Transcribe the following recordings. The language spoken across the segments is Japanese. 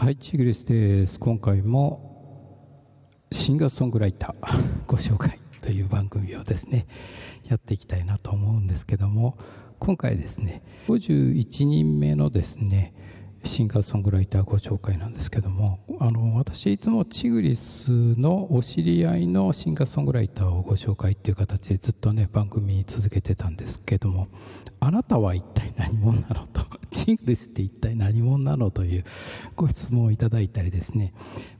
はい、チグリスです。今回もシンガーソングライター ご紹介という番組をですね、やっていきたいなと思うんですけども、今回ですね、51人目のですね、シンガーソングライターご紹介なんですけども、あの、私いつもチグリスのお知り合いのシンガーソングライターをご紹介っていう形でずっとね、番組続けてたんですけども、あなたは一体何者なのと、チグルスって一体何者なのというご質問をいただいたりですね、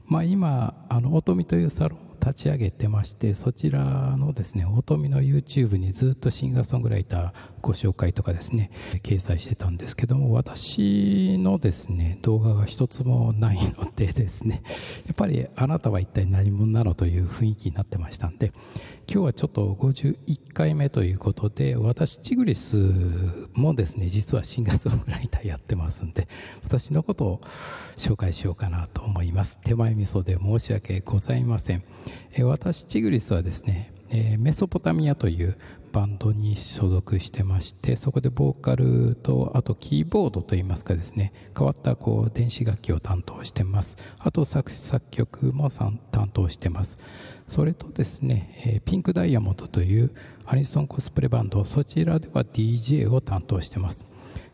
まあ今、あの、音見というサロン立ち上げてまして、そちらのですね、音見の YouTube にずっとシンガーソングライターご紹介とかですね、掲載してたんですけども、私のですね、動画が一つもないのでですね、やっぱりあなたは一体何者なのという雰囲気になってましたんで、今日はちょっと51回目ということで、私、チグリスもですね、実はシンガーソングライターやってますんで、私のことを紹介しようかなと思います。手前味噌で申し訳ございません。私、チグリスはですね、メソポタミアというバンドに所属してましてそこでボーカルとあとキーボードといいますかですね変わったこう電子楽器を担当してます。あと作詞作曲も担当してます。それとですね、ピンクダイヤモンドというアニソンコスプレバンドそちらでは DJ を担当してます。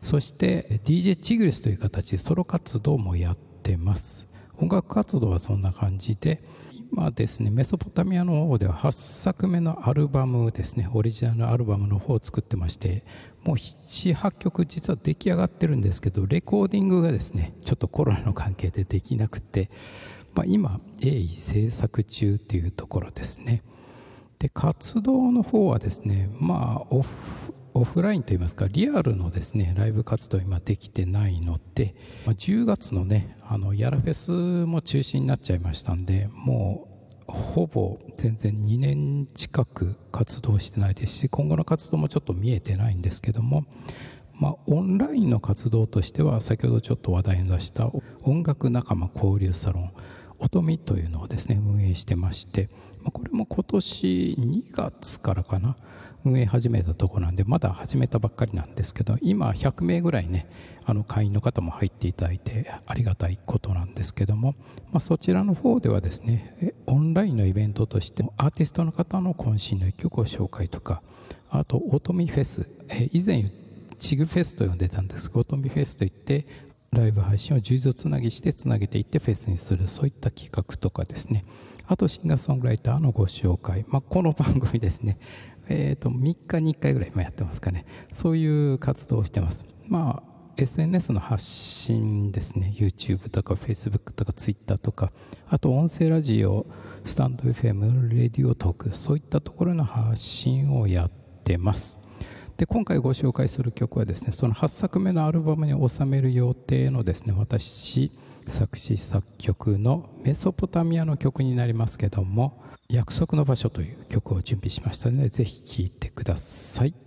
そして DJ チグリスという形でソロ活動もやってます。音楽活動はそんな感じで今ですね、メソポタミアの方では8作目のアルバムですね、オリジナルアルバムの方を作ってまして、もう7、8曲実は出来上がってるんですけど、レコーディングがですね、ちょっとコロナの関係でできなくて、まあ、今、鋭意制作中っていうところですね。で、活動の方はですね、まあ、オフ、オフラインといいますか、リアルのですね、ライブ活動今できてないので、まあ、10月のね、あの、ヤラフェスも中止になっちゃいましたんで、もう、ほぼ全然2年近く活動してないですし、今後の活動もちょっと見えてないんですけども、まあ、オンラインの活動としては、先ほどちょっと話題に出した音楽仲間交流サロン、音見というのをですね、運営してまして、まあ、これも今年2月からかな、運営始めたところなんで、まだ始めたばっかりなんですけど、今100名ぐらいね、あの会員の方も入っていただいてありがたいことなんですけども、まあ、そちらの方ではですね、オンラインのイベントとして、アーティストの方の渾身の一曲を紹介とか、あと、オートミフェス、以前、チグフェスと呼んでたんです。が、オートミフェスといって、ライブ配信を充実つなぎしてつなげていってフェスにする、そういった企画とかですね、あとシンガーソングライターのご紹介、まあ、この番組ですね、えーと、3日に1回ぐらい今やってますかね。そういう活動をしてます。まあ SNS の発信ですね。YouTube とか Facebook とか Twitter とかあと音声ラジオスタンド FM レディオトークそういったところの発信をやってます。で今回ご紹介する曲はですねその8作目のアルバムに収める予定のですね私作詞作曲のメソポタミアの曲になりますけども約束の場所という曲を準備しましたので、ぜひ聴いてください。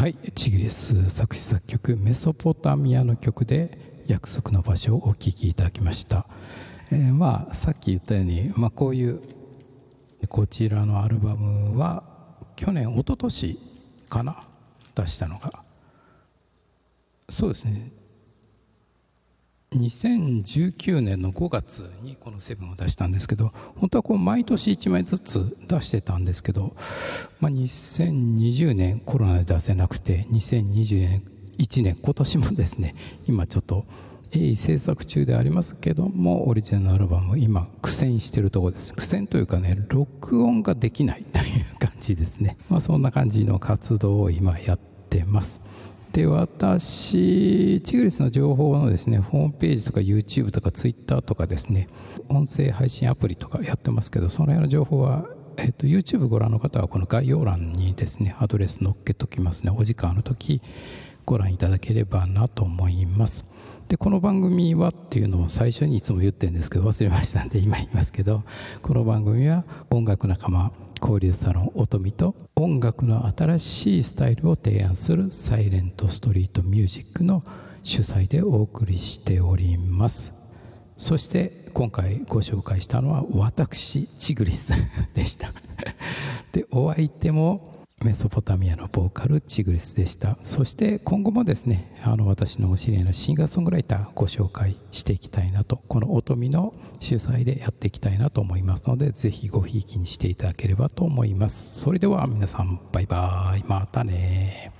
はいチギリス作詞作曲メソポタミアの曲で約束の場所をお聴きいただきました、えー、まあさっき言ったように、まあ、こういうこちらのアルバムは去年一昨年かな出したのが。そうですね。2019年の5月にこの「セブンを出したんですけど本当はこう毎年1枚ずつ出してたんですけど、まあ、2020年コロナで出せなくて2021年今年もですね今ちょっと鋭意制作中でありますけどもオリジナルアルバム今苦戦してるところです。苦戦というかね録音ができないという感じですね、まあ、そんな感じの活動を今やってます。で私チグリスの情報のですねホームページとか YouTube とか Twitter とかですね音声配信アプリとかやってますけどその辺の情報はえっと、YouTube ご覧の方はこの概要欄にですねアドレス載っけときますね。お時間の時ご覧いただければなと思います。でこの番組はっていうのを最初にいつも言ってるんですけど忘れましたんで今言いますけどこの番組は音楽仲間交流サロン音美と音楽の新しいスタイルを提案するサイレントストリートミュージックの主催でお送りしております。そして今回ご紹介したのは私チグリスでした。でお相手もメソポタミアのボーカルチグリスでした。そして今後もですねあの私のお知り合いのシンガーソングライターご紹介していきたいなとこの音見の主催でやっていきたいなと思いますのでぜひごひいきにしていただければと思います。それでは皆さんバイバーイ。またね